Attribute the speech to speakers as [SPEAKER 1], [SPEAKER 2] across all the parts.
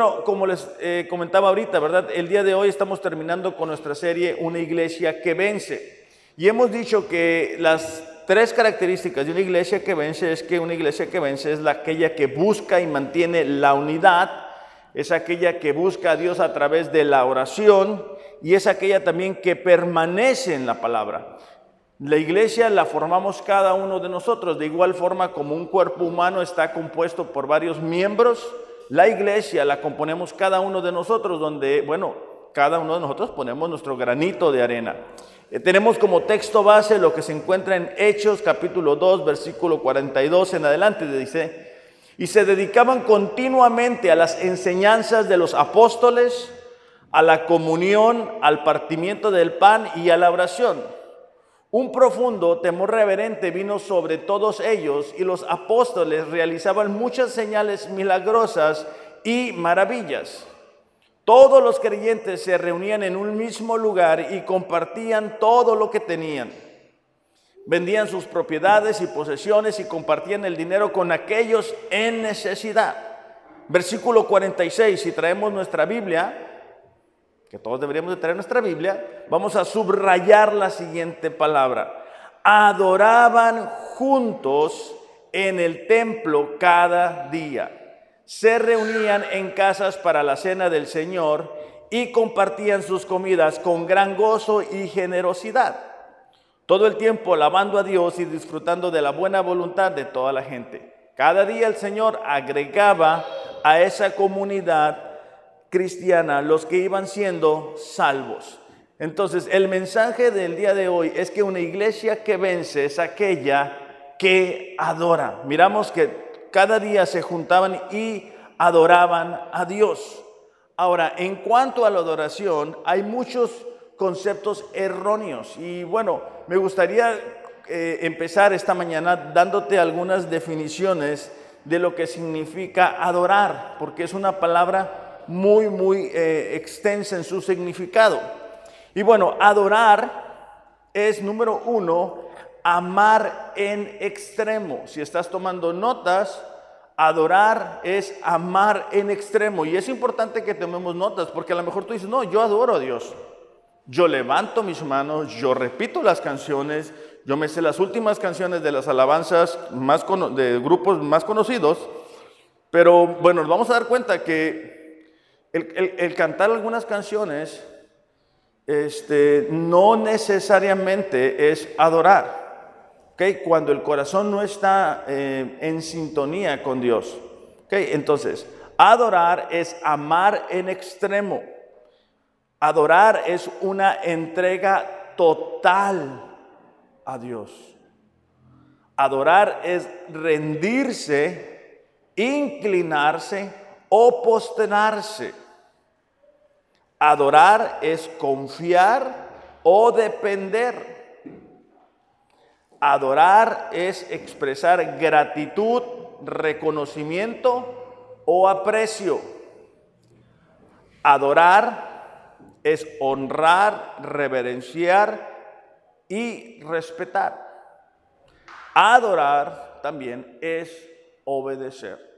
[SPEAKER 1] Bueno, como les eh, comentaba ahorita, ¿verdad? El día de hoy estamos terminando con nuestra serie Una iglesia que vence. Y hemos dicho que las tres características de una iglesia que vence es que una iglesia que vence es la aquella que busca y mantiene la unidad, es aquella que busca a Dios a través de la oración y es aquella también que permanece en la palabra. La iglesia la formamos cada uno de nosotros, de igual forma como un cuerpo humano está compuesto por varios miembros, la iglesia la componemos cada uno de nosotros, donde, bueno, cada uno de nosotros ponemos nuestro granito de arena. Eh, tenemos como texto base lo que se encuentra en Hechos capítulo 2, versículo 42 en adelante, dice, y se dedicaban continuamente a las enseñanzas de los apóstoles, a la comunión, al partimiento del pan y a la oración. Un profundo temor reverente vino sobre todos ellos y los apóstoles realizaban muchas señales milagrosas y maravillas. Todos los creyentes se reunían en un mismo lugar y compartían todo lo que tenían. Vendían sus propiedades y posesiones y compartían el dinero con aquellos en necesidad. Versículo 46, si traemos nuestra Biblia, que todos deberíamos de tener nuestra Biblia, vamos a subrayar la siguiente palabra. Adoraban juntos en el templo cada día. Se reunían en casas para la cena del Señor y compartían sus comidas con gran gozo y generosidad. Todo el tiempo alabando a Dios y disfrutando de la buena voluntad de toda la gente. Cada día el Señor agregaba a esa comunidad cristiana los que iban siendo salvos. Entonces, el mensaje del día de hoy es que una iglesia que vence es aquella que adora. Miramos que cada día se juntaban y adoraban a Dios. Ahora, en cuanto a la adoración, hay muchos conceptos erróneos. Y bueno, me gustaría eh, empezar esta mañana dándote algunas definiciones de lo que significa adorar, porque es una palabra muy, muy eh, extensa en su significado. Y bueno, adorar es número uno, amar en extremo. Si estás tomando notas, adorar es amar en extremo. Y es importante que tomemos notas, porque a lo mejor tú dices, no, yo adoro a Dios. Yo levanto mis manos, yo repito las canciones, yo me sé las últimas canciones de las alabanzas más de grupos más conocidos, pero bueno, nos vamos a dar cuenta que el, cantar algunas canciones este, no necesariamente es adorar. ¿okay? Cuando el corazón no está eh, en sintonía con Dios. ¿okay? Entonces, adorar es amar en extremo. Adorar es una entrega total a Dios. Adorar es rendirse, inclinarse o postenarse. Adorar es confiar o depender. Adorar es expresar gratitud, reconocimiento o aprecio. Adorar es honrar, reverenciar y respetar. Adorar también es obedecer.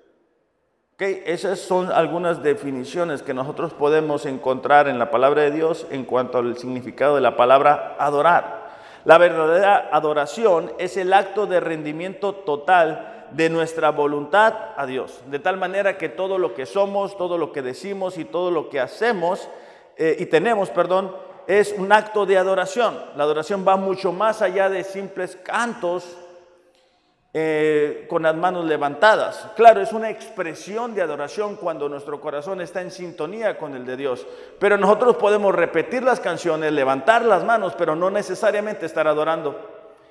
[SPEAKER 1] Esas son algunas definiciones que nosotros podemos encontrar en la palabra de Dios en cuanto al significado de la palabra adorar. La verdadera adoración es el acto de rendimiento total de nuestra voluntad a Dios, de tal manera que todo lo que somos, todo lo que decimos y todo lo que hacemos eh, y tenemos, perdón, es un acto de adoración. La adoración va mucho más allá de simples cantos eh, con las manos levantadas. Claro, es una expresión de adoración cuando nuestro corazón está en sintonía con el de Dios. Pero nosotros podemos repetir las canciones, levantar las manos, pero no necesariamente estar adorando.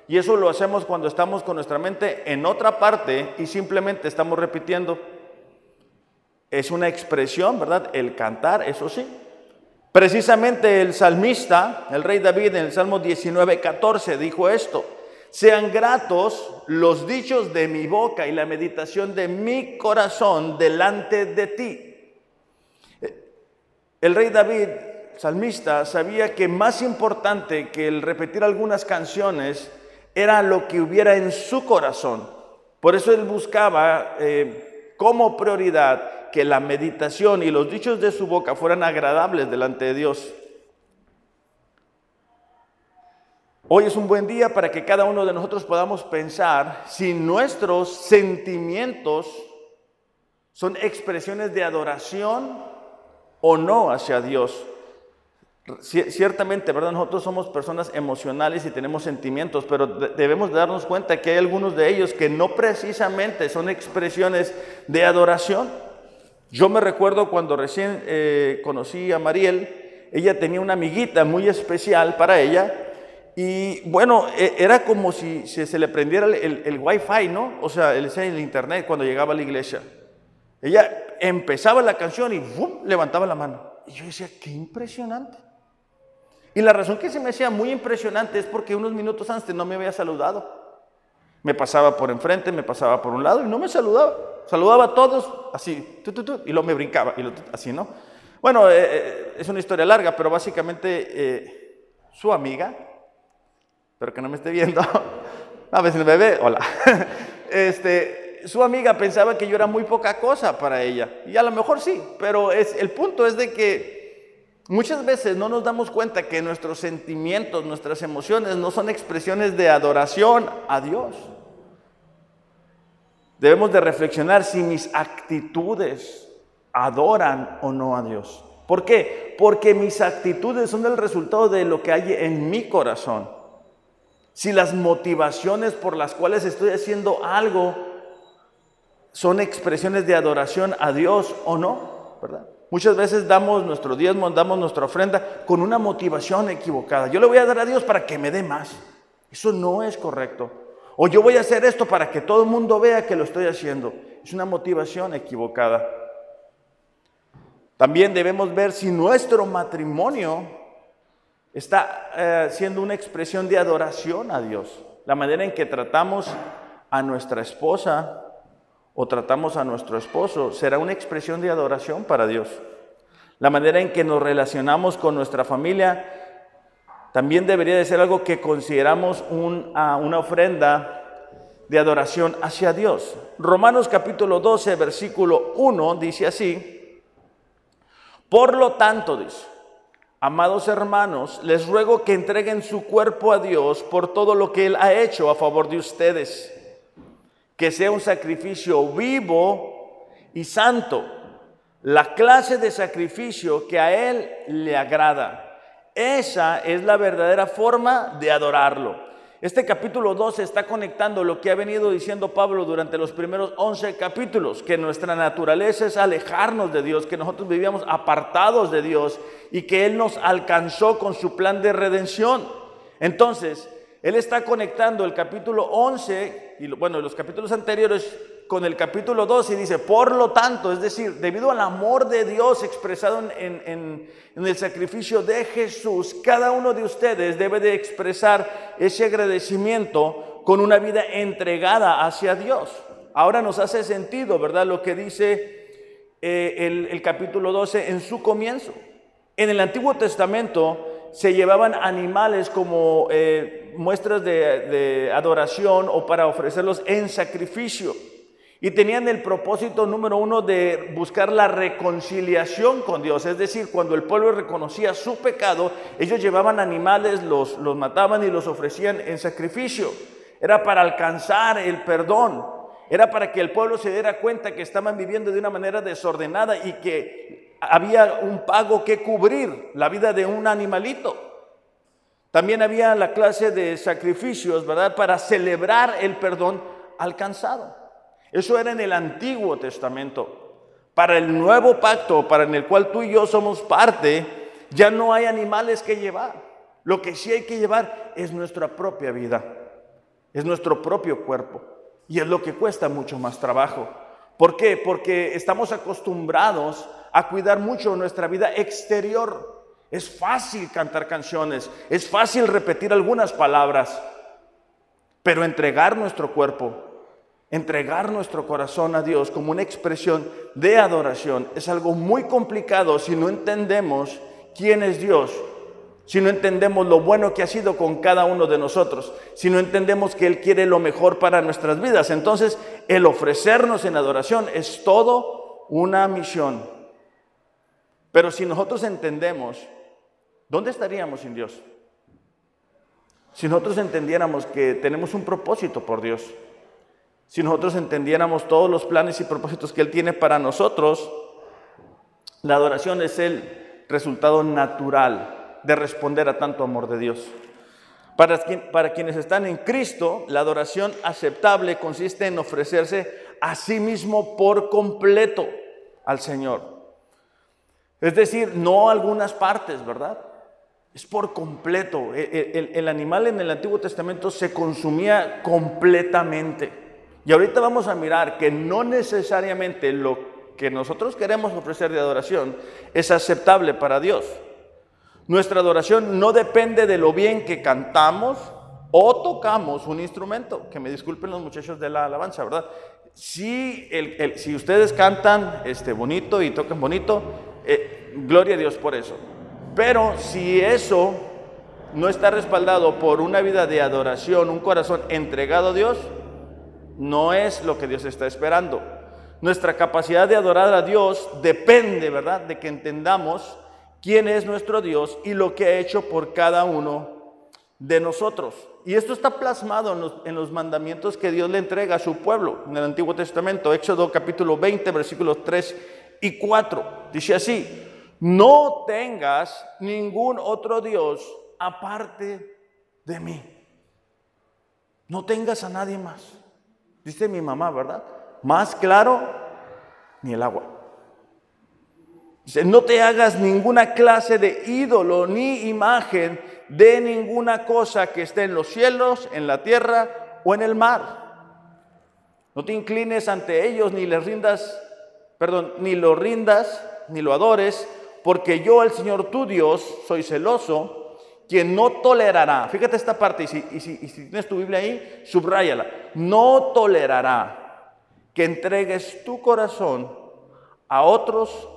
[SPEAKER 1] Y eso lo hacemos cuando estamos con nuestra mente en otra parte y simplemente estamos repitiendo. Es una expresión, ¿verdad? El cantar, eso sí. Precisamente el salmista, el rey David en el Salmo 19, 14 dijo esto. Sean gratos los dichos de mi boca y la meditación de mi corazón delante de ti. El rey David, salmista, sabía que más importante que el repetir algunas canciones era lo que hubiera en su corazón. Por eso él buscaba eh, como prioridad que la meditación y los dichos de su boca fueran agradables delante de Dios. Hoy es un buen día para que cada uno de nosotros podamos pensar si nuestros sentimientos son expresiones de adoración o no hacia Dios. Ciertamente, ¿verdad? Nosotros somos personas emocionales y tenemos sentimientos, pero debemos darnos cuenta que hay algunos de ellos que no precisamente son expresiones de adoración. Yo me recuerdo cuando recién eh, conocí a Mariel, ella tenía una amiguita muy especial para ella y bueno, e, era como si, se le prendiera el, el, wifi, ¿no? O sea, el, el internet cuando llegaba a la iglesia. Ella empezaba la canción y ¡bum! levantaba la mano. Y yo decía, qué impresionante. Y la razón que se me hacía muy impresionante es porque unos minutos antes no me había saludado. Me pasaba por enfrente, me pasaba por un lado y no me saludaba. Saludaba a todos así, y luego me brincaba, y así, ¿no? Bueno, eh, eh, es una historia larga, pero básicamente eh, su amiga, pero que no me esté viendo, a veces me ve, hola, este, su amiga pensaba que yo era muy poca cosa para ella, y a lo mejor sí, pero es, el punto es de que Muchas veces no nos damos cuenta que nuestros sentimientos, nuestras emociones no son expresiones de adoración a Dios. Debemos de reflexionar si mis actitudes adoran o no a Dios. ¿Por qué? Porque mis actitudes son el resultado de lo que hay en mi corazón. Si las motivaciones por las cuales estoy haciendo algo son expresiones de adoración a Dios o no, ¿verdad? Muchas veces damos nuestro diezmo, damos nuestra ofrenda con una motivación equivocada. Yo le voy a dar a Dios para que me dé más. Eso no es correcto. O yo voy a hacer esto para que todo el mundo vea que lo estoy haciendo. Es una motivación equivocada. También debemos ver si nuestro matrimonio está eh, siendo una expresión de adoración a Dios. La manera en que tratamos a nuestra esposa, o tratamos a nuestro esposo será una expresión de adoración para Dios. La manera en que nos relacionamos con nuestra familia también debería de ser algo que consideramos una ofrenda de adoración hacia Dios. Romanos capítulo 12, versículo 1 dice así, por lo tanto, dice, amados hermanos, les ruego que entreguen su cuerpo a Dios por todo lo que Él ha hecho a favor de ustedes que sea un sacrificio vivo y santo, la clase de sacrificio que a Él le agrada. Esa es la verdadera forma de adorarlo. Este capítulo 12 está conectando lo que ha venido diciendo Pablo durante los primeros 11 capítulos, que nuestra naturaleza es alejarnos de Dios, que nosotros vivíamos apartados de Dios y que Él nos alcanzó con su plan de redención. Entonces, Él está conectando el capítulo 11 y bueno, los capítulos anteriores con el capítulo 2 y dice, por lo tanto, es decir, debido al amor de Dios expresado en, el sacrificio de Jesús, cada uno de ustedes debe de expresar ese agradecimiento con una vida entregada hacia Dios. Ahora nos hace sentido, ¿verdad? Lo que dice eh, el, el capítulo 12 en su comienzo. En el Antiguo Testamento, se llevaban animales como eh, muestras de, adoración o para ofrecerlos en sacrificio. Y tenían el propósito número uno de buscar la reconciliación con Dios. Es decir, cuando el pueblo reconocía su pecado, ellos llevaban animales, los, los mataban y los ofrecían en sacrificio. Era para alcanzar el perdón. Era para que el pueblo se diera cuenta que estaban viviendo de una manera desordenada y que había un pago que cubrir, la vida de un animalito. También había la clase de sacrificios, ¿verdad? Para celebrar el perdón alcanzado. Eso era en el Antiguo Testamento. Para el nuevo pacto, para en el cual tú y yo somos parte, ya no hay animales que llevar. Lo que sí hay que llevar es nuestra propia vida, es nuestro propio cuerpo. Y es lo que cuesta mucho más trabajo. ¿Por qué? Porque estamos acostumbrados a cuidar mucho nuestra vida exterior. Es fácil cantar canciones, es fácil repetir algunas palabras, pero entregar nuestro cuerpo, entregar nuestro corazón a Dios como una expresión de adoración es algo muy complicado si no entendemos quién es Dios, si no entendemos lo bueno que ha sido con cada uno de nosotros, si no entendemos que Él quiere lo mejor para nuestras vidas. Entonces, el ofrecernos en adoración es todo una misión. Pero si nosotros entendemos, ¿dónde estaríamos sin Dios? Si nosotros entendiéramos que tenemos un propósito por Dios, si nosotros entendiéramos todos los planes y propósitos que Él tiene para nosotros, la adoración es el resultado natural de responder a tanto amor de Dios. Para, quienes están en Cristo, la adoración aceptable consiste en ofrecerse a sí mismo por completo al Señor. Es decir, no algunas partes, ¿verdad? Es por completo. E, e, el, animal en el Antiguo Testamento se consumía completamente. Y ahorita vamos a mirar que no necesariamente lo que nosotros queremos ofrecer de adoración es aceptable para Dios. Nuestra adoración no depende de lo bien que cantamos o tocamos un instrumento. Que me disculpen los muchachos de la alabanza, ¿verdad? Si, ustedes cantan este, bonito y tocan bonito, eh, gloria a Dios por eso. Pero si eso no está respaldado por una vida de adoración, un corazón entregado a Dios, no es lo que Dios está esperando. Nuestra capacidad de adorar a Dios depende, ¿verdad?, de que entendamos quién es nuestro Dios y lo que ha hecho por cada uno de nosotros. Y esto está plasmado en los, en los, mandamientos que Dios le entrega a su pueblo en el Antiguo Testamento, Éxodo capítulo 20, versículos 3 y 4. Dice así, no tengas ningún otro Dios aparte de mí. No tengas a nadie más. Dice mi mamá, ¿verdad? Más claro, ni el agua. Dice, no te hagas ninguna clase de ídolo ni imagen de ninguna cosa que esté en los cielos, en la tierra o en el mar. No te inclines ante ellos ni les rindas, perdón, ni lo rindas, ni lo adores, porque yo, el Señor tu Dios, soy celoso, quien no tolerará, fíjate esta parte, y si, y si, tienes tu Biblia ahí, subráyala, no tolerará que entregues tu corazón a otros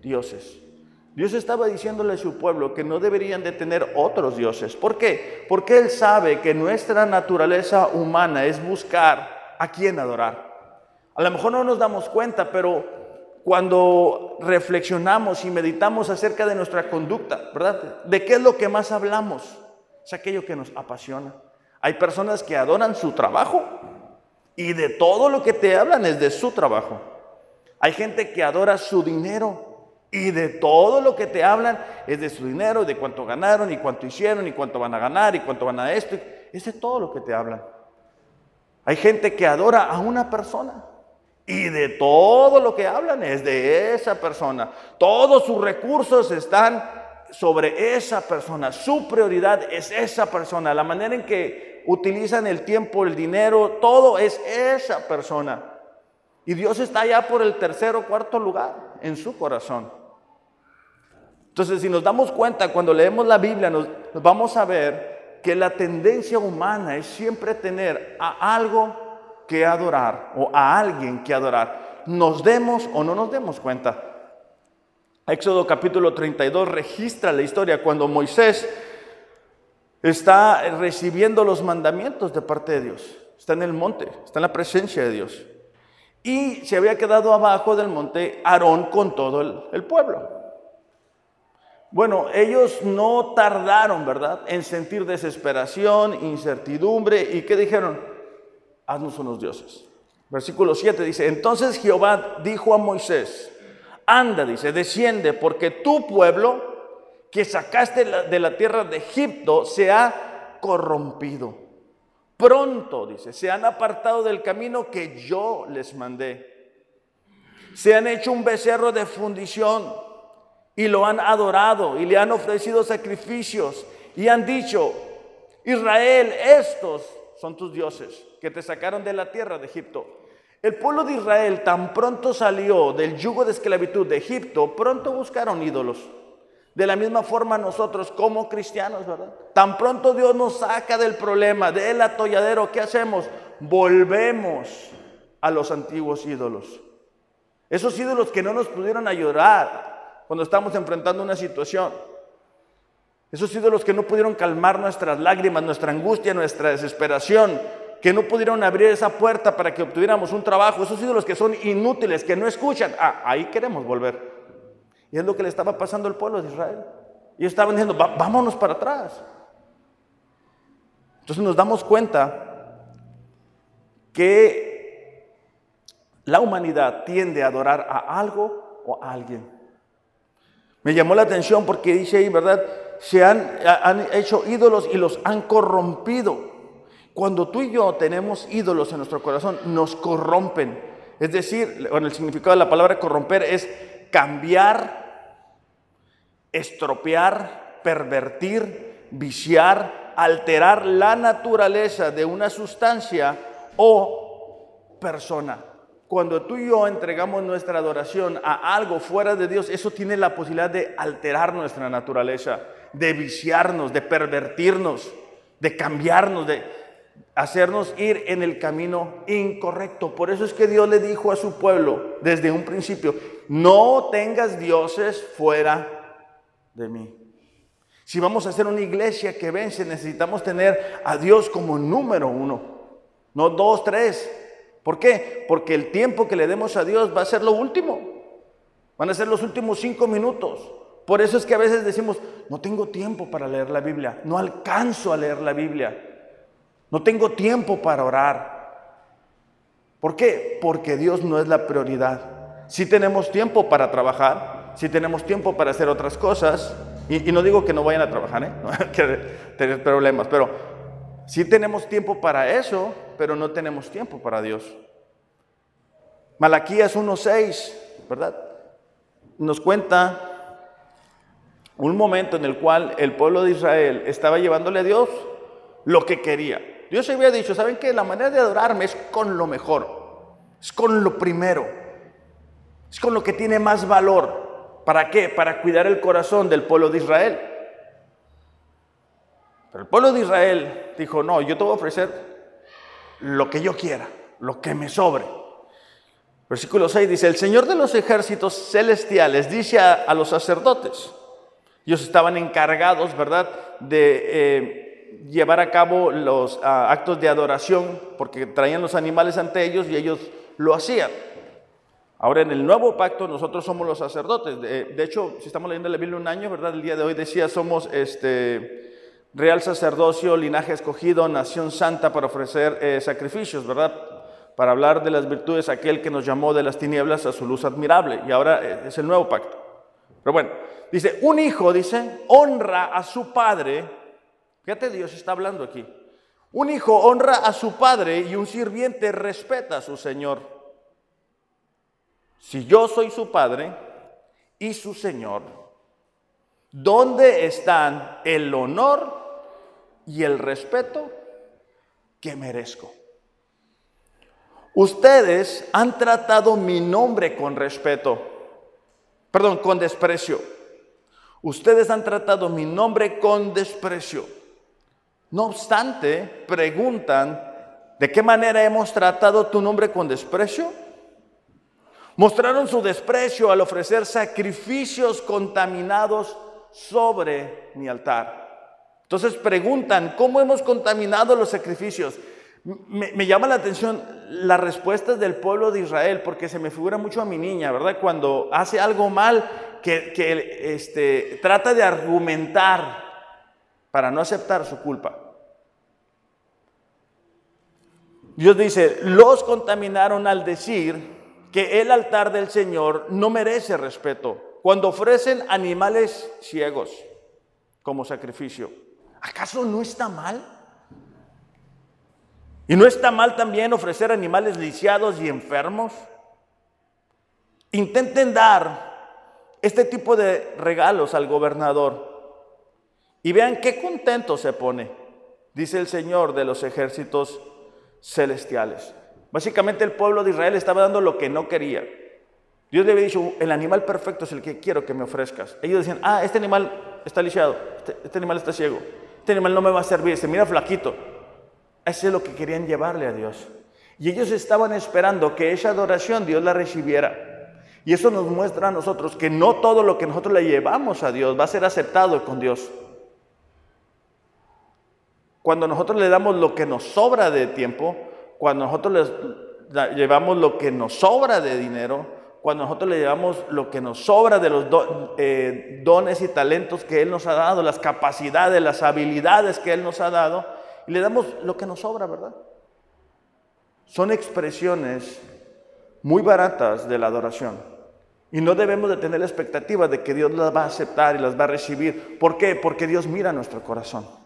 [SPEAKER 1] dioses. Dios estaba diciéndole a su pueblo que no deberían de tener otros dioses. ¿Por qué? Porque Él sabe que nuestra naturaleza humana es buscar a quién adorar. A lo mejor no nos damos cuenta, pero cuando reflexionamos y meditamos acerca de nuestra conducta, ¿verdad? ¿De qué es lo que más hablamos? Es aquello que nos apasiona. Hay personas que adoran su trabajo y de todo lo que te hablan es de su trabajo. Hay gente que adora su dinero y de todo lo que te hablan es de su dinero, de cuánto ganaron y cuánto hicieron y cuánto van a ganar y cuánto van a esto. Es de todo lo que te hablan. Hay gente que adora a una persona y de todo lo que hablan es de esa persona. Todos sus recursos están sobre esa persona. Su prioridad es esa persona. La manera en que utilizan el tiempo, el dinero, todo es esa persona. Y Dios está ya por el tercer o cuarto lugar en su corazón. Entonces, si nos damos cuenta, cuando leemos la Biblia, nos vamos a ver que la tendencia humana es siempre tener a algo que adorar o a alguien que adorar, nos demos o no nos demos cuenta. Éxodo capítulo 32 registra la historia cuando Moisés está recibiendo los mandamientos de parte de Dios. Está en el monte, está en la presencia de Dios. Y se había quedado abajo del monte Aarón con todo el, pueblo. Bueno, ellos no tardaron, ¿verdad?, en sentir desesperación, incertidumbre. ¿Y qué dijeron? Haznos unos dioses. Versículo 7 dice, entonces Jehová dijo a Moisés, anda, dice, desciende, porque tu pueblo que sacaste de la tierra de Egipto se ha corrompido. Pronto, dice, se han apartado del camino que yo les mandé. Se han hecho un becerro de fundición y lo han adorado y le han ofrecido sacrificios y han dicho, Israel, estos son tus dioses que te sacaron de la tierra de Egipto. El pueblo de Israel tan pronto salió del yugo de esclavitud de Egipto, pronto buscaron ídolos. De la misma forma nosotros como cristianos, ¿verdad? Tan pronto Dios nos saca del problema, del atolladero, ¿qué hacemos? Volvemos a los antiguos ídolos. Esos ídolos que no nos pudieron ayudar cuando estamos enfrentando una situación. Esos ídolos que no pudieron calmar nuestras lágrimas, nuestra angustia, nuestra desesperación que no pudieron abrir esa puerta para que obtuviéramos un trabajo, esos ídolos que son inútiles, que no escuchan, ah, ahí queremos volver. Y es lo que le estaba pasando al pueblo de Israel. Y estaban diciendo, vámonos para atrás. Entonces nos damos cuenta que la humanidad tiende a adorar a algo o a alguien. Me llamó la atención porque dice ahí, ¿verdad? Se han, han hecho ídolos y los han corrompido. Cuando tú y yo tenemos ídolos en nuestro corazón, nos corrompen. Es decir, bueno, el significado de la palabra corromper es cambiar, estropear, pervertir, viciar, alterar la naturaleza de una sustancia o persona. Cuando tú y yo entregamos nuestra adoración a algo fuera de Dios, eso tiene la posibilidad de alterar nuestra naturaleza, de viciarnos, de pervertirnos, de cambiarnos, de hacernos ir en el camino incorrecto. Por eso es que Dios le dijo a su pueblo desde un principio, no tengas dioses fuera de mí. Si vamos a hacer una iglesia que vence, necesitamos tener a Dios como número uno, no dos, tres, ¿Por qué? Porque el tiempo que le demos a Dios va a ser lo último. Van a ser los últimos cinco minutos. Por eso es que a veces decimos, no tengo tiempo para leer la Biblia, no alcanzo a leer la Biblia, no tengo tiempo para orar. ¿Por qué? Porque Dios no es la prioridad. Si tenemos tiempo para trabajar, si tenemos tiempo para hacer otras cosas, y, no digo que no vayan a trabajar, ¿eh? no hay que tener problemas, pero si tenemos tiempo para eso, pero no tenemos tiempo para Dios. Malaquías 1.6, ¿verdad? Nos cuenta un momento en el cual el pueblo de Israel estaba llevándole a Dios lo que quería. Dios había dicho, ¿saben qué? La manera de adorarme es con lo mejor, es con lo primero, es con lo que tiene más valor. ¿Para qué? Para cuidar el corazón del pueblo de Israel. Pero el pueblo de Israel dijo, no, yo te voy a ofrecer lo que yo quiera, lo que me sobre. Versículo 6 dice, el Señor de los ejércitos celestiales dice a, los sacerdotes, ellos estaban encargados, ¿verdad?, de eh, llevar a cabo los ah, actos de adoración, porque traían los animales ante ellos y ellos lo hacían. Ahora en el nuevo pacto nosotros somos los sacerdotes. De, hecho, si estamos leyendo la Biblia un año, ¿verdad? El día de hoy decía, somos este, real sacerdocio, linaje escogido, nación santa para ofrecer eh, sacrificios, ¿verdad? Para hablar de las virtudes aquel que nos llamó de las tinieblas a su luz admirable. Y ahora eh, es el nuevo pacto. Pero bueno, dice, un hijo, dice, honra a su padre. Fíjate, Dios está hablando aquí. Un hijo honra a su padre y un sirviente respeta a su señor. Si yo soy su padre y su señor, ¿dónde están el honor y el respeto que merezco. Ustedes han tratado mi nombre con respeto, perdón, con desprecio. Ustedes han tratado mi nombre con desprecio. No obstante, preguntan, ¿de qué manera hemos tratado tu nombre con desprecio? Mostraron su desprecio al ofrecer sacrificios contaminados sobre mi altar. Entonces preguntan, ¿cómo hemos contaminado los sacrificios? Me, llama la atención las respuestas del pueblo de Israel, porque se me figura mucho a mi niña, ¿verdad? Cuando hace algo mal, que, este, trata de argumentar para no aceptar su culpa. Dios dice, los contaminaron al decir que el altar del Señor no merece respeto cuando ofrecen animales ciegos como sacrificio. ¿Acaso no está mal? ¿Y no está mal también ofrecer animales lisiados y enfermos? Intenten dar este tipo de regalos al gobernador y vean qué contento se pone, dice el Señor de los ejércitos celestiales. Básicamente el pueblo de Israel estaba dando lo que no quería. Dios le había dicho, el animal perfecto es el que quiero que me ofrezcas. Ellos decían, ah, este animal está lisiado, este, este animal está ciego este animal no me va a servir, se mira flaquito. Eso es lo que querían llevarle a Dios. Y ellos estaban esperando que esa adoración Dios la recibiera. Y eso nos muestra a nosotros que no todo lo que nosotros le llevamos a Dios va a ser aceptado con Dios. Cuando nosotros le damos lo que nos sobra de tiempo, cuando nosotros le llevamos lo que nos sobra de dinero, cuando nosotros le llevamos lo que nos sobra de los eh, dones y talentos que Él nos ha dado, las capacidades, las habilidades que Él nos ha dado, y le damos lo que nos sobra, ¿verdad? Son expresiones muy baratas de la adoración. Y no debemos de tener la expectativa de que Dios las va a aceptar y las va a recibir. ¿Por qué? Porque Dios mira nuestro corazón.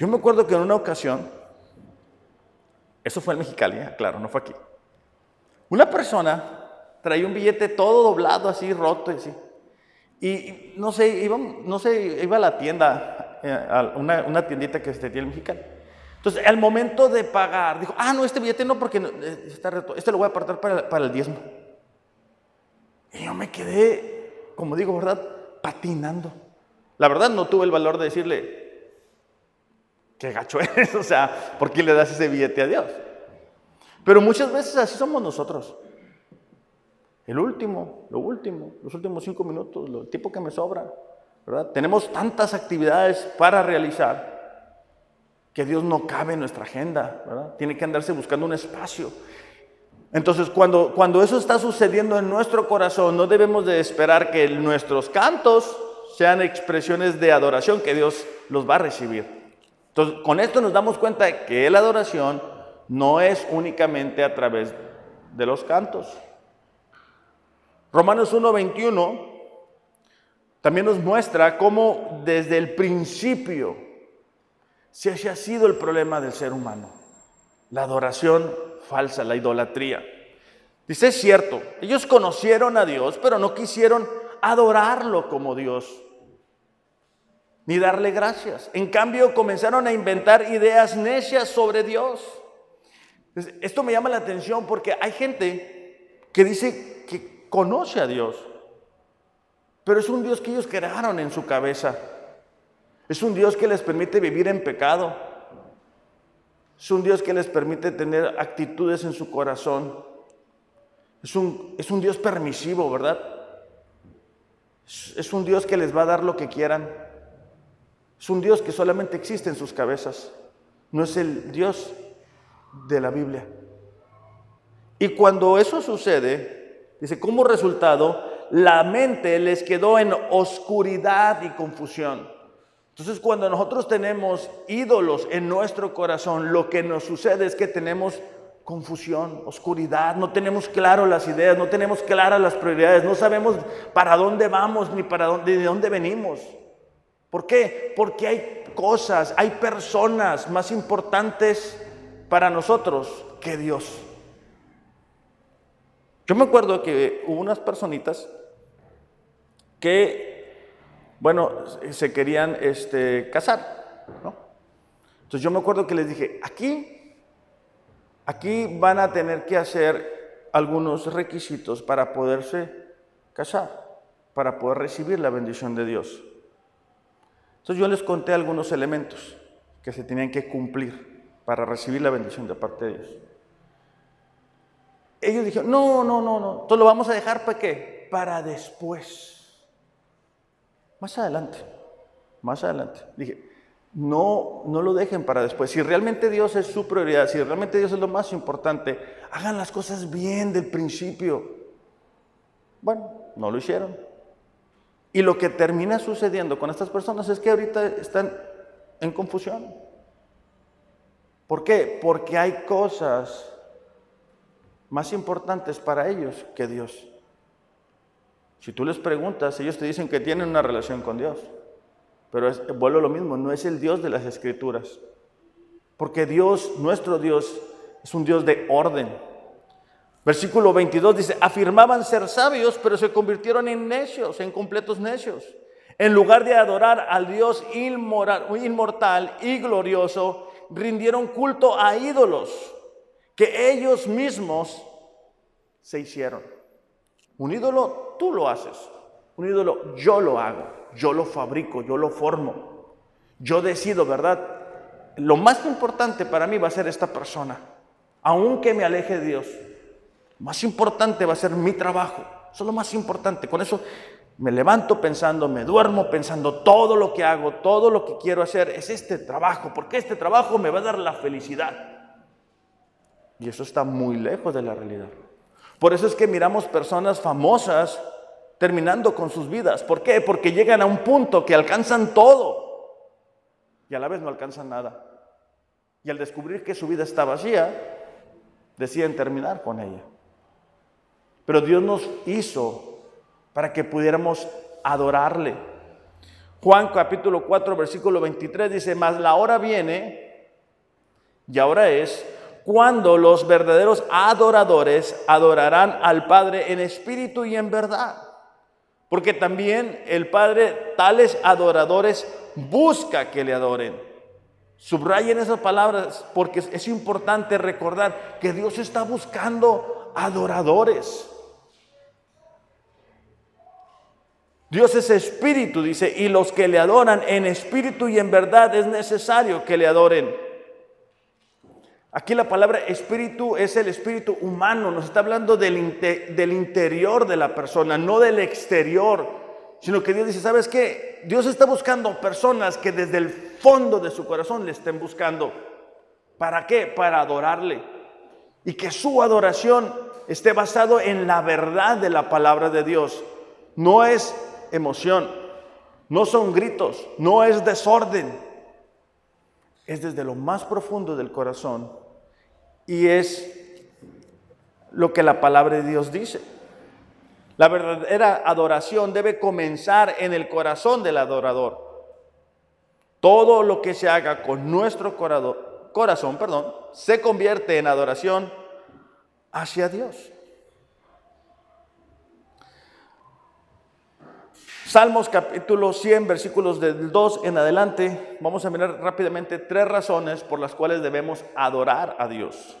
[SPEAKER 1] Yo me acuerdo que en una ocasión, eso fue en Mexicali, ¿eh? claro, no fue aquí. Una persona traía un billete todo doblado, así roto, así. Y no sé, iba, no sé, iba a la tienda, eh, a una, una tiendita que se tiene en Mexicali. Entonces, al momento de pagar, dijo, ah, no, este billete no, porque eh, está roto, este lo voy a apartar para, para el diezmo. Y yo me quedé, como digo, ¿verdad? Patinando. La verdad no tuve el valor de decirle, qué gacho eres, o sea, ¿por qué le das ese billete a Dios? Pero muchas veces así somos nosotros. El último, lo último, los últimos cinco minutos, el tiempo que me sobra, ¿verdad? Tenemos tantas actividades para realizar que Dios no cabe en nuestra agenda, ¿verdad? Tiene que andarse buscando un espacio. Entonces, cuando, cuando eso está sucediendo en nuestro corazón, no debemos de esperar que nuestros cantos sean expresiones de adoración, que Dios los va a recibir. Entonces, con esto nos damos cuenta de que la adoración no es únicamente a través de los cantos. Romanos 1.21 también nos muestra cómo desde el principio se ha sido el problema del ser humano. La adoración falsa, la idolatría. Dice, es cierto, ellos conocieron a Dios, pero no quisieron adorarlo como Dios, ni darle gracias. En cambio, comenzaron a inventar ideas necias sobre Dios. Esto me llama la atención porque hay gente que dice que conoce a Dios, pero es un Dios que ellos crearon en su cabeza. Es un Dios que les permite vivir en pecado. Es un Dios que les permite tener actitudes en su corazón. Es un, es un Dios permisivo, ¿verdad? Es, es un Dios que les va a dar lo que quieran. Es un Dios que solamente existe en sus cabezas. No es el Dios de la Biblia. Y cuando eso sucede, dice, como resultado, la mente les quedó en oscuridad y confusión. Entonces cuando nosotros tenemos ídolos en nuestro corazón, lo que nos sucede es que tenemos confusión, oscuridad, no tenemos claro las ideas, no tenemos claras las prioridades, no sabemos para dónde vamos ni para de dónde venimos. ¿Por qué? Porque hay cosas, hay personas más importantes para nosotros que Dios. Yo me acuerdo que hubo unas personitas que bueno, se querían este, casar, ¿no? Entonces yo me acuerdo que les dije, aquí, aquí van a tener que hacer algunos requisitos para poderse casar, para poder recibir la bendición de Dios. Entonces yo les conté algunos elementos que se tenían que cumplir para recibir la bendición de parte de Dios. Ellos dijeron, no, no, no, no, entonces lo vamos a dejar para qué? Para después. Más adelante, más adelante. Dije, no, no lo dejen para después. Si realmente Dios es su prioridad, si realmente Dios es lo más importante, hagan las cosas bien del principio. Bueno, no lo hicieron. Y lo que termina sucediendo con estas personas es que ahorita están en confusión. ¿Por qué? Porque hay cosas más importantes para ellos que Dios. Si tú les preguntas, ellos te dicen que tienen una relación con Dios. Pero es, vuelvo lo mismo, no es el Dios de las escrituras. Porque Dios, nuestro Dios, es un Dios de orden. Versículo 22 dice, afirmaban ser sabios, pero se convirtieron en necios, en completos necios. En lugar de adorar al Dios inmortal y glorioso, rindieron culto a ídolos que ellos mismos se hicieron. Un ídolo tú lo haces. Un ídolo yo lo hago. Yo lo fabrico, yo lo formo. Yo decido, ¿verdad? Lo más importante para mí va a ser esta persona. Aunque me aleje de Dios. Más importante va a ser mi trabajo. Eso es lo más importante. Con eso me levanto pensando, me duermo pensando, todo lo que hago, todo lo que quiero hacer es este trabajo, porque este trabajo me va a dar la felicidad. Y eso está muy lejos de la realidad. Por eso es que miramos personas famosas terminando con sus vidas. ¿Por qué? Porque llegan a un punto que alcanzan todo y a la vez no alcanzan nada. Y al descubrir que su vida está vacía, deciden terminar con ella. Pero Dios nos hizo para que pudiéramos adorarle. Juan capítulo 4, versículo 23 dice, mas la hora viene, y ahora es, cuando los verdaderos adoradores adorarán al Padre en espíritu y en verdad. Porque también el Padre tales adoradores busca que le adoren. Subrayen esas palabras porque es importante recordar que Dios está buscando adoradores. Dios es espíritu, dice, y los que le adoran en espíritu y en verdad es necesario que le adoren. Aquí la palabra espíritu es el espíritu humano, nos está hablando del, del, interior de la persona, no del exterior, sino que Dios dice, ¿sabes qué? Dios está buscando personas que desde el fondo de su corazón le estén buscando. ¿Para qué? Para adorarle. Y que su adoración esté basado en la verdad de la palabra de Dios. No es emoción, no son gritos, no es desorden. Es desde lo más profundo del corazón y es lo que la palabra de Dios dice. La verdadera adoración debe comenzar en el corazón del adorador. Todo lo que se haga con nuestro corazón, perdón, se convierte en adoración hacia Dios. Salmos capítulo 100, versículos del 2 en adelante, vamos a mirar rápidamente tres razones por las cuales debemos adorar a Dios.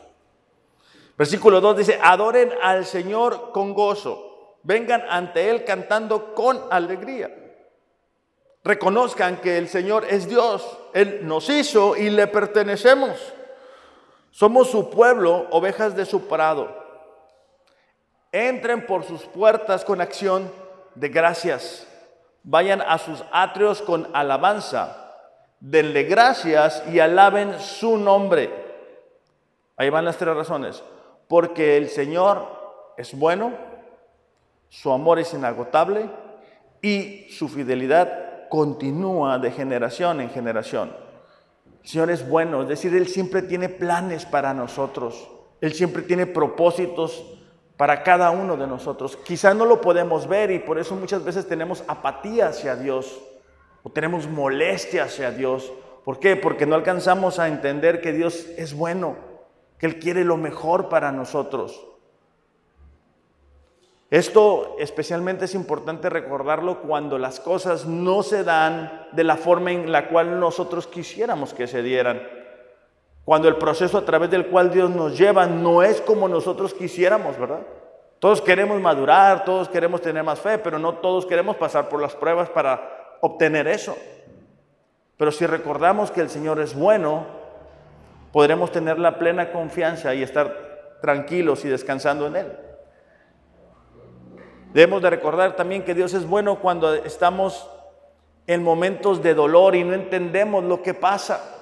[SPEAKER 1] Versículo 2 dice, adoren al Señor con gozo, vengan ante Él cantando con alegría. Reconozcan que el Señor es Dios, Él nos hizo y le pertenecemos. Somos su pueblo, ovejas de su prado. Entren por sus puertas con acción de gracias Vayan a sus atrios con alabanza, denle gracias y alaben su nombre. Ahí van las tres razones. Porque el Señor es bueno, su amor es inagotable y su fidelidad continúa de generación en generación. El Señor es bueno, es decir, Él siempre tiene planes para nosotros. Él siempre tiene propósitos para cada uno de nosotros. Quizá no lo podemos ver y por eso muchas veces tenemos apatía hacia Dios o tenemos molestia hacia Dios. ¿Por qué? Porque no alcanzamos a entender que Dios es bueno, que Él quiere lo mejor para nosotros. Esto especialmente es importante recordarlo cuando las cosas no se dan de la forma en la cual nosotros quisiéramos que se dieran. Cuando el proceso a través del cual Dios nos lleva no es como nosotros quisiéramos, ¿verdad? Todos queremos madurar, todos queremos tener más fe, pero no todos queremos pasar por las pruebas para obtener eso. Pero si recordamos que el Señor es bueno, podremos tener la plena confianza y estar tranquilos y descansando en Él. Debemos de recordar también que Dios es bueno cuando estamos en momentos de dolor y no entendemos lo que pasa.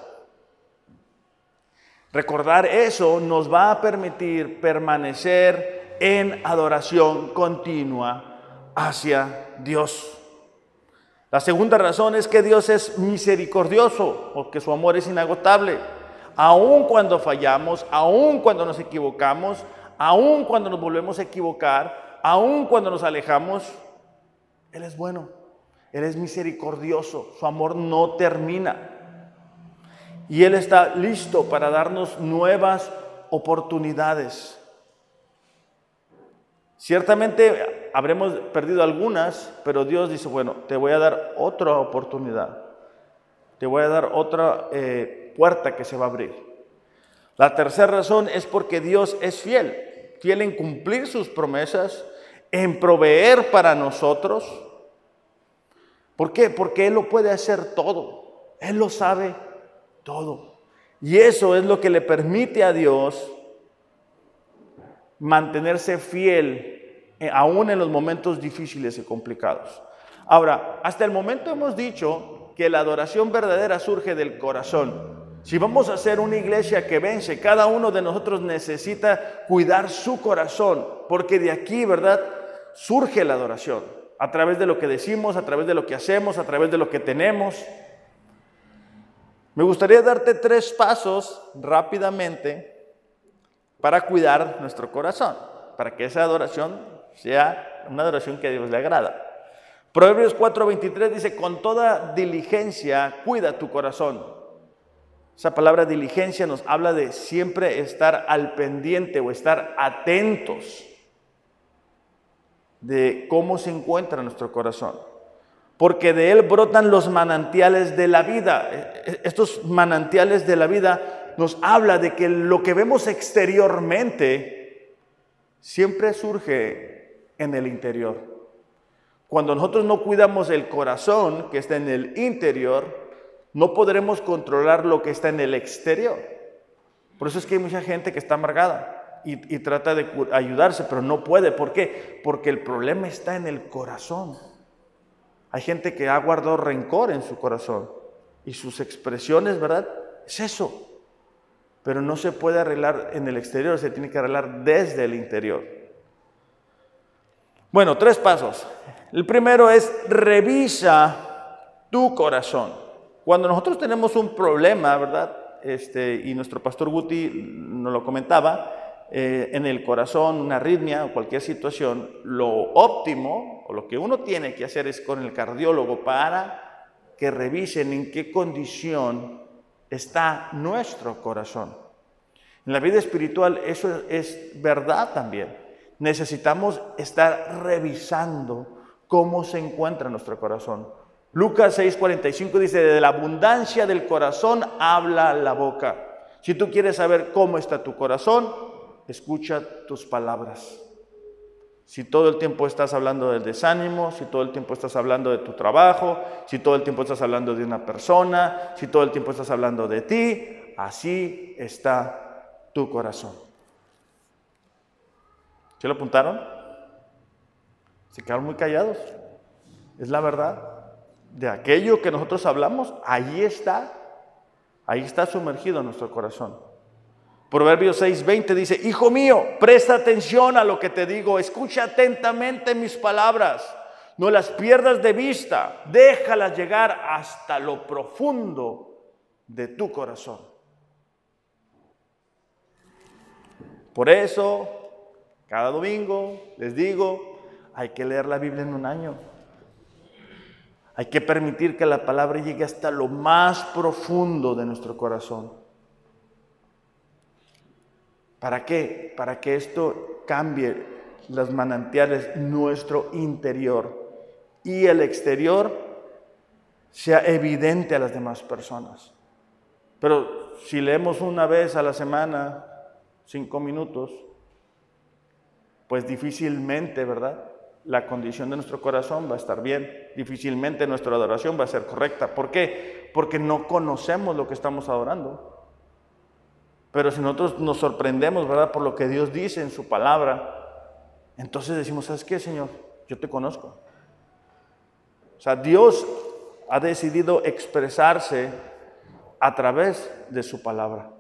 [SPEAKER 1] Recordar eso nos va a permitir permanecer en adoración continua hacia Dios. La segunda razón es que Dios es misericordioso, porque su amor es inagotable. Aun cuando fallamos, aun cuando nos equivocamos, aun cuando nos volvemos a equivocar, aun cuando nos alejamos, Él es bueno, Él es misericordioso, su amor no termina y Él está listo para darnos nuevas oportunidades. Ciertamente habremos perdido algunas, pero Dios dice, bueno, te voy a dar otra oportunidad, te voy a dar otra eh, puerta que se va a abrir. La tercera razón es porque Dios es fiel, fiel en cumplir sus promesas, en proveer para nosotros. ¿Por qué? Porque Él lo puede hacer todo, Él lo sabe todo. Y eso es lo que le permite a Dios mantenerse fiel eh, aún en los momentos difíciles y complicados. Ahora, hasta el momento hemos dicho que la adoración verdadera surge del corazón. Si vamos a ser una iglesia que vence, cada uno de nosotros necesita cuidar su corazón, porque de aquí, ¿verdad? Surge la adoración, a través de lo que decimos, a través de lo que hacemos, a través de lo que tenemos. Me gustaría darte tres pasos rápidamente para cuidar nuestro corazón, para que esa adoración sea una adoración que a Dios le agrada. Proverbios 4:23 dice, con toda diligencia cuida tu corazón. Esa palabra diligencia nos habla de siempre estar al pendiente o estar atentos de cómo se encuentra nuestro corazón porque de él brotan los manantiales de la vida. E, e, estos manantiales de la vida nos habla de que lo que vemos exteriormente siempre surge en el interior. Cuando nosotros no cuidamos el corazón que está en el interior, no podremos controlar lo que está en el exterior. Por eso es que hay mucha gente que está amargada y, y trata de ayudarse, pero no puede. ¿Por qué? Porque el problema está en el corazón. Hay gente que ha guardado rencor en su corazón y sus expresiones, ¿verdad? Es eso. Pero no se puede arreglar en el exterior, se tiene que arreglar desde el interior. Bueno, tres pasos. El primero es revisa tu corazón. Cuando nosotros tenemos un problema, ¿verdad? Este, y nuestro pastor Guti nos lo comentaba, eh, en el corazón, una arritmia o cualquier situación, lo óptimo o lo que uno tiene que hacer es con el cardiólogo para que revisen en qué condición está nuestro corazón. En la vida espiritual eso es verdad también. Necesitamos estar revisando cómo se encuentra nuestro corazón. Lucas 6:45 dice, de la abundancia del corazón habla la boca. Si tú quieres saber cómo está tu corazón, escucha tus palabras. Si todo el tiempo estás hablando del desánimo, si todo el tiempo estás hablando de tu trabajo, si todo el tiempo estás hablando de una persona, si todo el tiempo estás hablando de ti, así está tu corazón. ¿Se lo apuntaron? Se quedaron muy callados. Es la verdad. De aquello que nosotros hablamos, ahí está. Ahí está sumergido nuestro corazón. Proverbios 6:20 dice, Hijo mío, presta atención a lo que te digo, escucha atentamente mis palabras, no las pierdas de vista, déjalas llegar hasta lo profundo de tu corazón. Por eso, cada domingo les digo, hay que leer la Biblia en un año. Hay que permitir que la palabra llegue hasta lo más profundo de nuestro corazón. ¿Para qué? Para que esto cambie los manantiales nuestro interior y el exterior sea evidente a las demás personas. Pero si leemos una vez a la semana, cinco minutos, pues difícilmente, ¿verdad? La condición de nuestro corazón va a estar bien, difícilmente nuestra adoración va a ser correcta. ¿Por qué? Porque no conocemos lo que estamos adorando. Pero si nosotros nos sorprendemos, ¿verdad? Por lo que Dios dice en su palabra, entonces decimos, ¿sabes qué, Señor? Yo te conozco. O sea, Dios ha decidido expresarse a través de su palabra.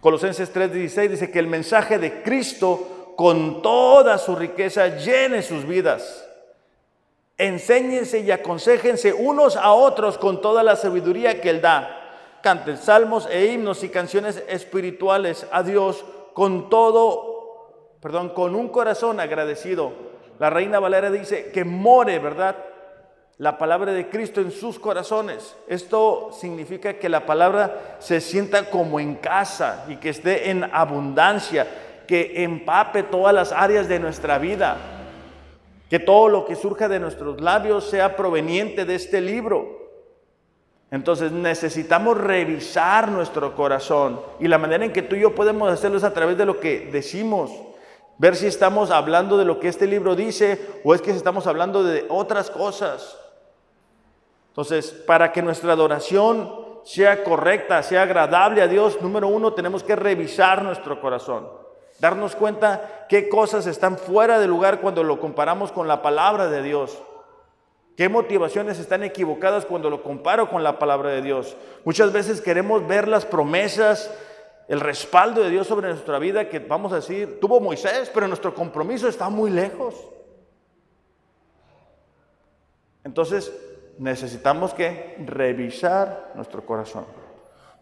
[SPEAKER 1] Colosenses 3:16 dice que el mensaje de Cristo con toda su riqueza llene sus vidas. Enséñense y aconsejense unos a otros con toda la sabiduría que Él da canten salmos e himnos y canciones espirituales a Dios con todo, perdón, con un corazón agradecido. La reina Valera dice que more, ¿verdad? La palabra de Cristo en sus corazones. Esto significa que la palabra se sienta como en casa y que esté en abundancia, que empape todas las áreas de nuestra vida, que todo lo que surja de nuestros labios sea proveniente de este libro. Entonces necesitamos revisar nuestro corazón y la manera en que tú y yo podemos hacerlo es a través de lo que decimos. Ver si estamos hablando de lo que este libro dice o es que estamos hablando de otras cosas. Entonces, para que nuestra adoración sea correcta, sea agradable a Dios, número uno, tenemos que revisar nuestro corazón. darnos cuenta qué cosas están fuera de lugar cuando lo comparamos con la palabra de Dios. ¿Qué motivaciones están equivocadas cuando lo comparo con la palabra de Dios? Muchas veces queremos ver las promesas, el respaldo de Dios sobre nuestra vida que vamos a decir, tuvo Moisés, pero nuestro compromiso está muy lejos. Entonces, necesitamos que revisar nuestro corazón.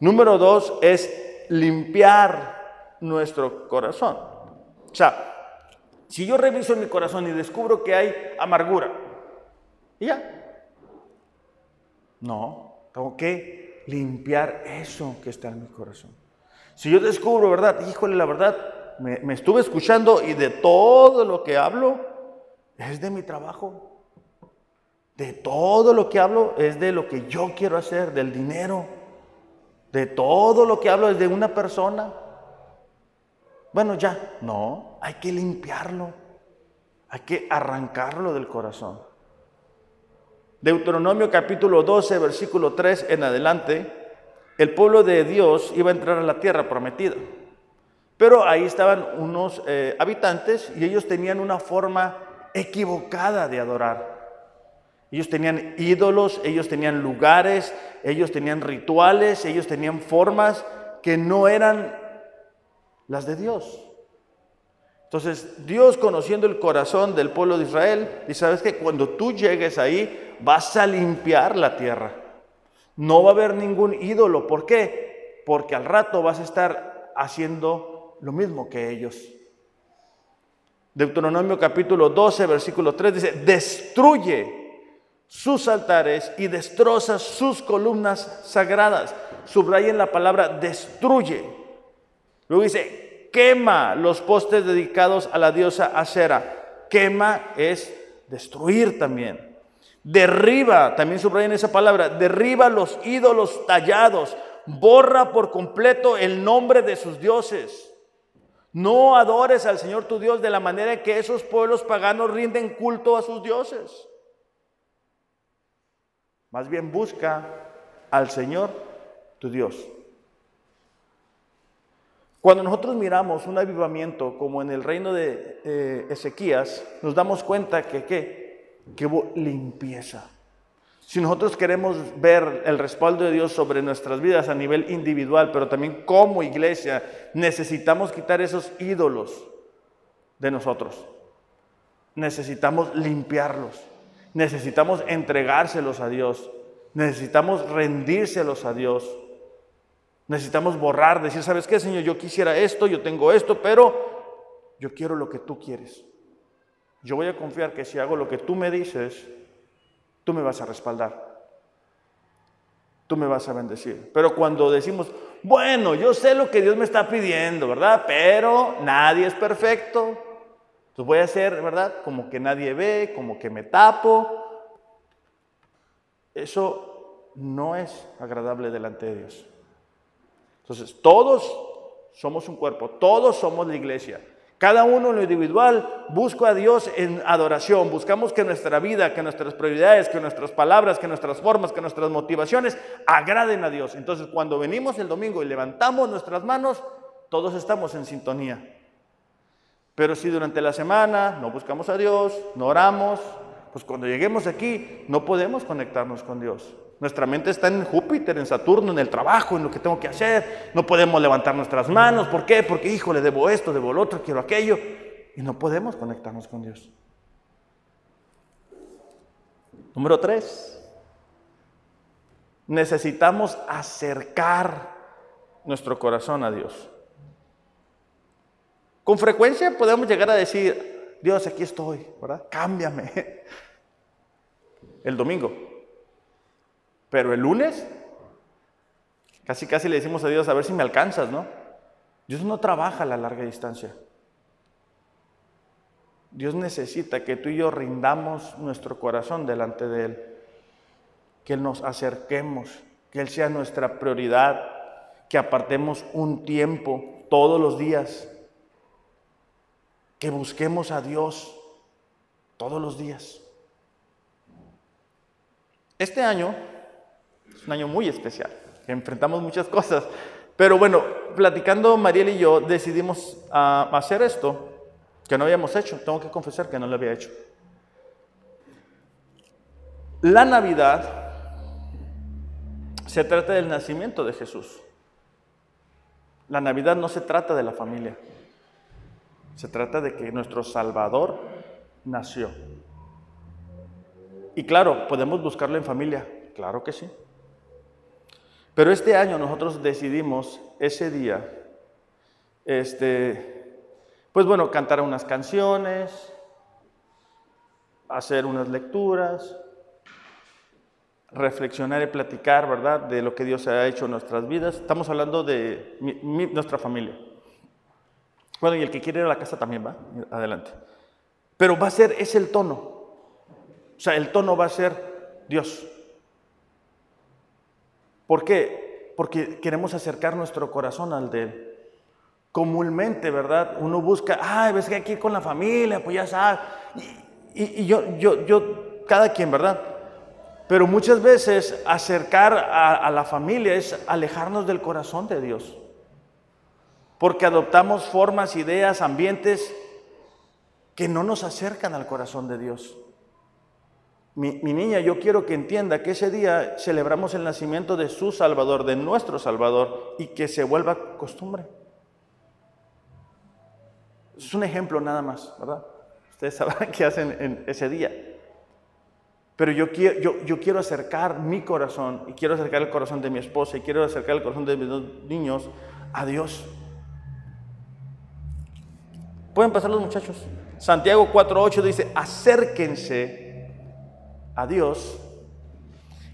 [SPEAKER 1] Número dos es limpiar nuestro corazón. O sea, si yo reviso mi corazón y descubro que hay amargura, y ya. No, tengo que limpiar eso que está en mi corazón. Si yo descubro, ¿verdad? Híjole, la verdad, me, me estuve escuchando y de todo lo que hablo es de mi trabajo. De todo lo que hablo es de lo que yo quiero hacer, del dinero. De todo lo que hablo es de una persona. Bueno, ya, no, hay que limpiarlo. Hay que arrancarlo del corazón. Deuteronomio capítulo 12, versículo 3 en adelante, el pueblo de Dios iba a entrar a la tierra prometida. Pero ahí estaban unos eh, habitantes y ellos tenían una forma equivocada de adorar. Ellos tenían ídolos, ellos tenían lugares, ellos tenían rituales, ellos tenían formas que no eran las de Dios. Entonces, Dios conociendo el corazón del pueblo de Israel, y sabes que cuando tú llegues ahí, vas a limpiar la tierra. No va a haber ningún ídolo. ¿Por qué? Porque al rato vas a estar haciendo lo mismo que ellos. Deuteronomio capítulo 12, versículo 3 dice, destruye sus altares y destroza sus columnas sagradas. Subrayen la palabra destruye. Luego dice, quema los postes dedicados a la diosa Acera. Quema es destruir también. Derriba, también subrayen esa palabra, derriba los ídolos tallados. Borra por completo el nombre de sus dioses. No adores al Señor tu Dios de la manera que esos pueblos paganos rinden culto a sus dioses. Más bien busca al Señor tu Dios. Cuando nosotros miramos un avivamiento como en el reino de eh, Ezequías, nos damos cuenta que, que hubo limpieza. Si nosotros queremos ver el respaldo de Dios sobre nuestras vidas a nivel individual, pero también como iglesia, necesitamos quitar esos ídolos de nosotros. Necesitamos limpiarlos. Necesitamos entregárselos a Dios. Necesitamos rendírselos a Dios. Necesitamos borrar, decir, ¿sabes qué, Señor? Yo quisiera esto, yo tengo esto, pero yo quiero lo que tú quieres. Yo voy a confiar que si hago lo que tú me dices, tú me vas a respaldar. Tú me vas a bendecir. Pero cuando decimos, bueno, yo sé lo que Dios me está pidiendo, ¿verdad? Pero nadie es perfecto. Entonces voy a hacer, ¿verdad? Como que nadie ve, como que me tapo. Eso no es agradable delante de Dios. Entonces, todos somos un cuerpo, todos somos la iglesia. Cada uno en lo individual busca a Dios en adoración. Buscamos que nuestra vida, que nuestras prioridades, que nuestras palabras, que nuestras formas, que nuestras motivaciones agraden a Dios. Entonces, cuando venimos el domingo y levantamos nuestras manos, todos estamos en sintonía. Pero si durante la semana no buscamos a Dios, no oramos, pues cuando lleguemos aquí no podemos conectarnos con Dios. Nuestra mente está en Júpiter, en Saturno, en el trabajo, en lo que tengo que hacer. No podemos levantar nuestras manos. ¿Por qué? Porque, hijo, le debo esto, debo lo otro, quiero aquello. Y no podemos conectarnos con Dios. Número tres. Necesitamos acercar nuestro corazón a Dios. Con frecuencia podemos llegar a decir, Dios, aquí estoy, ¿verdad? Cámbiame. El domingo. Pero el lunes, casi casi le decimos a Dios, a ver si me alcanzas, ¿no? Dios no trabaja a la larga distancia. Dios necesita que tú y yo rindamos nuestro corazón delante de Él, que nos acerquemos, que Él sea nuestra prioridad, que apartemos un tiempo todos los días que busquemos a Dios todos los días. Este año es un año muy especial, enfrentamos muchas cosas, Pero bueno, platicando Mariel y yo, decidimos ah, hacer esto que no habíamos hecho. Tengo que confesar que no lo había hecho. La Navidad se trata del nacimiento de Jesús. La Navidad no se trata de la familia. Se trata de que nuestro Salvador nació. Y claro, podemos buscarlo en familia, claro que sí. Pero este año nosotros decidimos ese día, este, pues bueno, cantar unas canciones, hacer unas lecturas, reflexionar y platicar, ¿verdad?, de lo que Dios ha hecho en nuestras vidas. Estamos hablando de nuestra familia. Bueno, y el que quiere ir a la casa también va, adelante. Pero va a ser, es el tono. O sea, el tono va a ser Dios. ¿Por qué? Porque queremos acercar nuestro corazón al de Él. Comúnmente, ¿verdad? Uno busca, ay, ves que aquí con la familia, pues ya. Y, yo, yo, yo, cada quien, ¿verdad? Pero muchas veces acercar a, la familia es alejarnos del corazón de Dios. Porque adoptamos formas, ideas, ambientes que no nos acercan al corazón de Dios. Mi, niña, yo quiero que entienda que ese día celebramos el nacimiento de su Salvador, de nuestro Salvador, y que se vuelva costumbre. Es un ejemplo nada más, ¿verdad? Ustedes sabrán qué hacen en ese día. Pero yo quiero, yo quiero acercar mi corazón y quiero acercar el corazón de mi esposa y quiero acercar el corazón de mis dos niños a Dios. Pueden pasar los muchachos. Santiago 4.8 dice, acérquense a Dios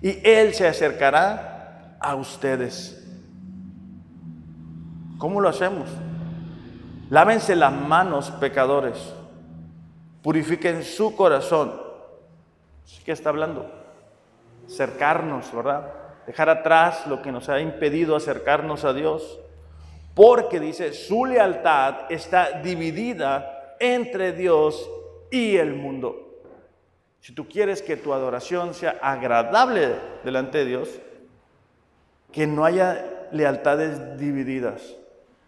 [SPEAKER 1] y Él se acercará a ustedes. ¿Cómo lo hacemos? Lávense las manos, pecadores. Purifiquen su corazón ¿Qué está hablando? Acercarnos, ¿verdad? Dejar atrás lo que nos ha impedido acercarnos a Dios. Porque dice, su lealtad está dividida entre Dios y el mundo. Si tú quieres que tu adoración sea agradable delante de Dios, que no haya lealtades divididas.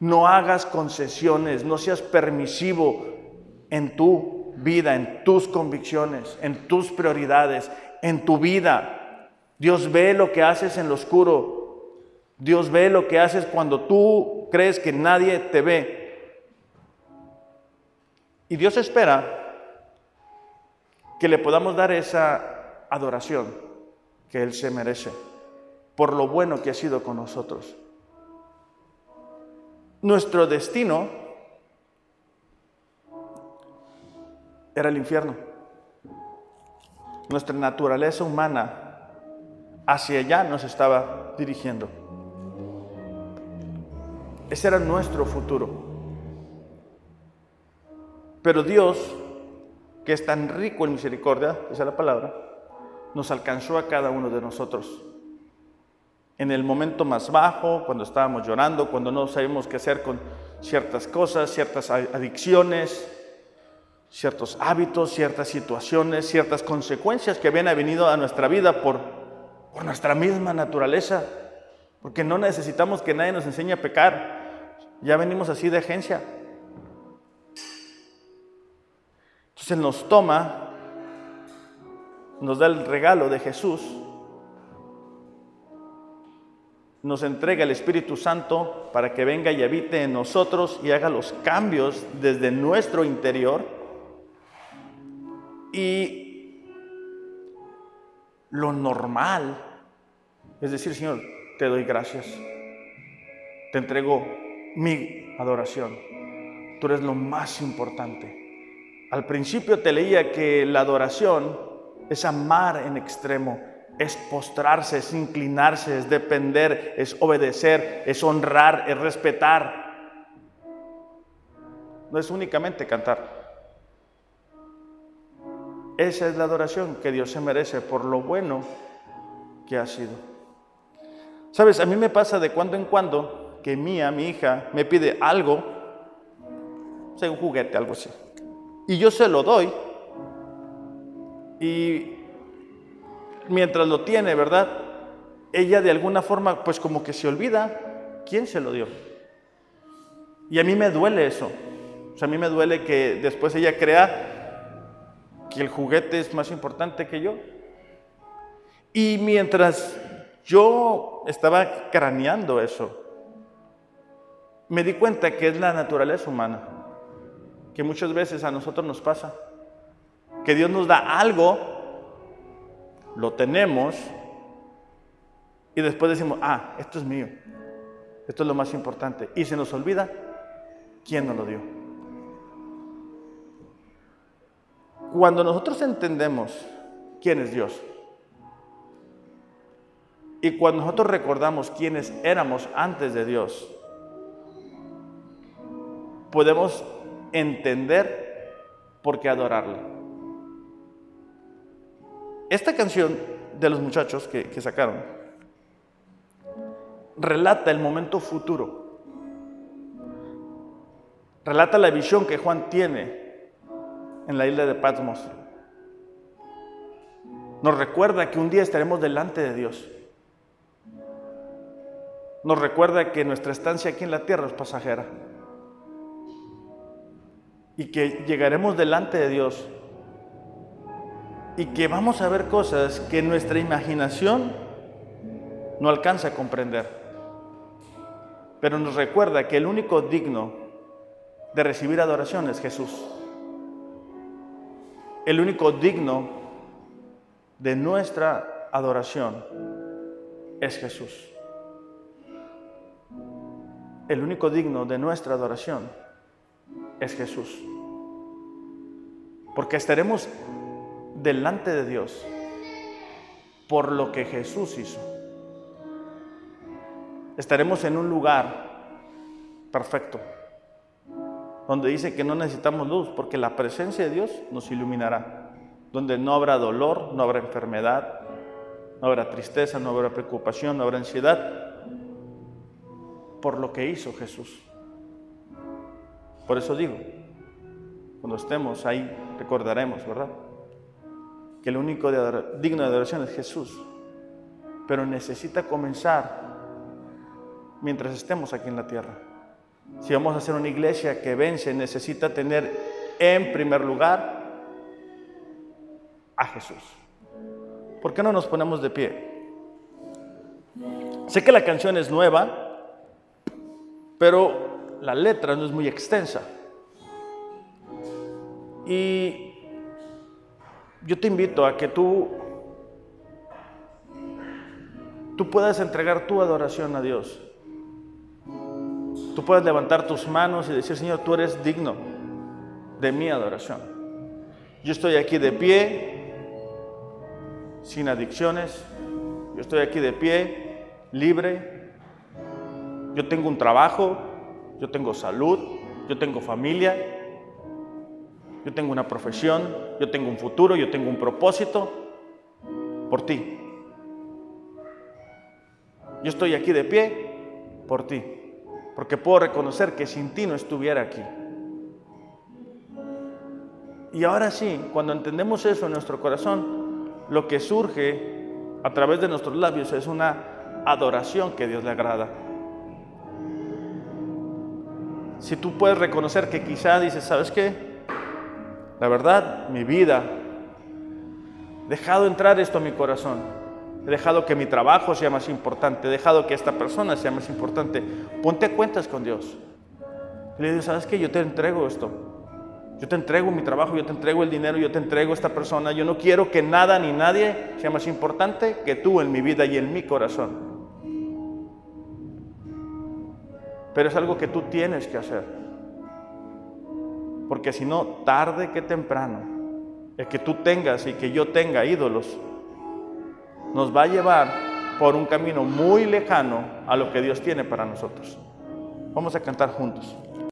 [SPEAKER 1] No hagas concesiones, no seas permisivo en tu vida, en tus convicciones, en tus prioridades, en tu vida. Dios ve lo que haces en lo oscuro. Dios ve lo que haces cuando tú crees que nadie te ve. Y Dios espera que le podamos dar esa adoración que Él se merece por lo bueno que ha sido con nosotros. Nuestro destino era el infierno. Nuestra naturaleza humana hacia allá nos estaba dirigiendo. Ese era nuestro futuro. Pero Dios, que es tan rico en misericordia, esa es la palabra, nos alcanzó a cada uno de nosotros. En el momento más bajo, cuando estábamos llorando, cuando no sabíamos qué hacer con ciertas cosas, ciertas adicciones, ciertos hábitos, ciertas situaciones, ciertas consecuencias que habían venido a nuestra vida por, por nuestra misma naturaleza, porque no necesitamos que nadie nos enseñe a pecar, ya venimos así de agencia. Entonces nos toma, nos da el regalo de Jesús, nos entrega el Espíritu Santo para que venga y habite en nosotros y haga los cambios desde nuestro interior y lo normal es decir, Señor, te doy gracias. Te entrego mi adoración. Tú eres lo más importante. Al principio te leía que la adoración es amar en extremo, es postrarse, es inclinarse, es depender, es obedecer, es honrar, es respetar. No es únicamente cantar. Esa es la adoración que Dios se merece por lo bueno que ha sido. Sabes, a mí me pasa de cuando en cuando que mía, mi hija, me pide algo, sea un juguete, algo así, y yo se lo doy, y mientras lo tiene, ¿verdad? Ella de alguna forma, pues como que se olvida ¿quién se lo dio? Y a mí me duele eso. O sea, a mí me duele que después ella crea que el juguete es más importante que yo. Y mientras yo estaba craneando eso, me di cuenta que es la naturaleza humana, que muchas veces a nosotros nos pasa, que Dios nos da algo, lo tenemos, y después decimos, ah, esto es mío, esto es lo más importante, y se nos olvida quién nos lo dio. Cuando nosotros entendemos quién es Dios, y cuando nosotros recordamos quiénes éramos antes de Dios, podemos entender por qué adorarle. Esta canción de los muchachos que, que sacaron relata el momento futuro. Relata la visión que Juan tiene en la isla de Patmos. Nos recuerda que un día estaremos delante de Dios. Nos recuerda que nuestra estancia aquí en la tierra es pasajera y que llegaremos delante de Dios y que vamos a ver cosas que nuestra imaginación no alcanza a comprender. Pero nos recuerda que el único digno de recibir adoración es Jesús. El único digno de nuestra adoración es Jesús. El único digno de nuestra adoración es Jesús. Porque estaremos delante de Dios por lo que Jesús hizo. Estaremos en un lugar perfecto, donde dice que no necesitamos luz, porque la presencia de Dios nos iluminará, donde no habrá dolor, no habrá enfermedad, no habrá tristeza, no habrá preocupación, no habrá ansiedad, por lo que hizo Jesús. Por eso digo, cuando estemos ahí, recordaremos, ¿verdad? Que el único digno de adoración es Jesús. Pero necesita comenzar mientras estemos aquí en la tierra. Si vamos a hacer una iglesia que vence, necesita tener en primer lugar a Jesús. ¿Por qué no nos ponemos de pie? Sé que la canción es nueva, pero la letra no es muy extensa. Y yo te invito a que tú, tú puedas entregar tu adoración a Dios. Tú puedas levantar tus manos y decir, Señor, tú eres digno de mi adoración. Yo estoy aquí de pie, sin adicciones. Yo estoy aquí de pie, libre. Yo tengo un trabajo, yo tengo salud, yo tengo familia, yo tengo una profesión, yo tengo un futuro, yo tengo un propósito por ti. Yo estoy aquí de pie por ti, porque puedo reconocer que sin ti no estuviera aquí. Y ahora sí, cuando entendemos eso en nuestro corazón, lo que surge a través de nuestros labios es una adoración que Dios le agrada si tú puedes reconocer que quizá dices, ¿sabes qué? La verdad, mi vida, he dejado entrar esto a mi corazón. He dejado que mi trabajo sea más importante, he dejado que esta persona sea más importante. Ponte cuentas con Dios. Y le dices, ¿sabes qué? Yo te entrego esto. Yo te entrego mi trabajo, yo te entrego el dinero, yo te entrego esta persona. Yo no quiero que nada ni nadie sea más importante que tú en mi vida y en mi corazón. Pero es algo que tú tienes que hacer. Porque si no, tarde que temprano, el que tú tengas y que yo tenga ídolos, nos va a llevar por un camino muy lejano a lo que Dios tiene para nosotros. Vamos a cantar juntos.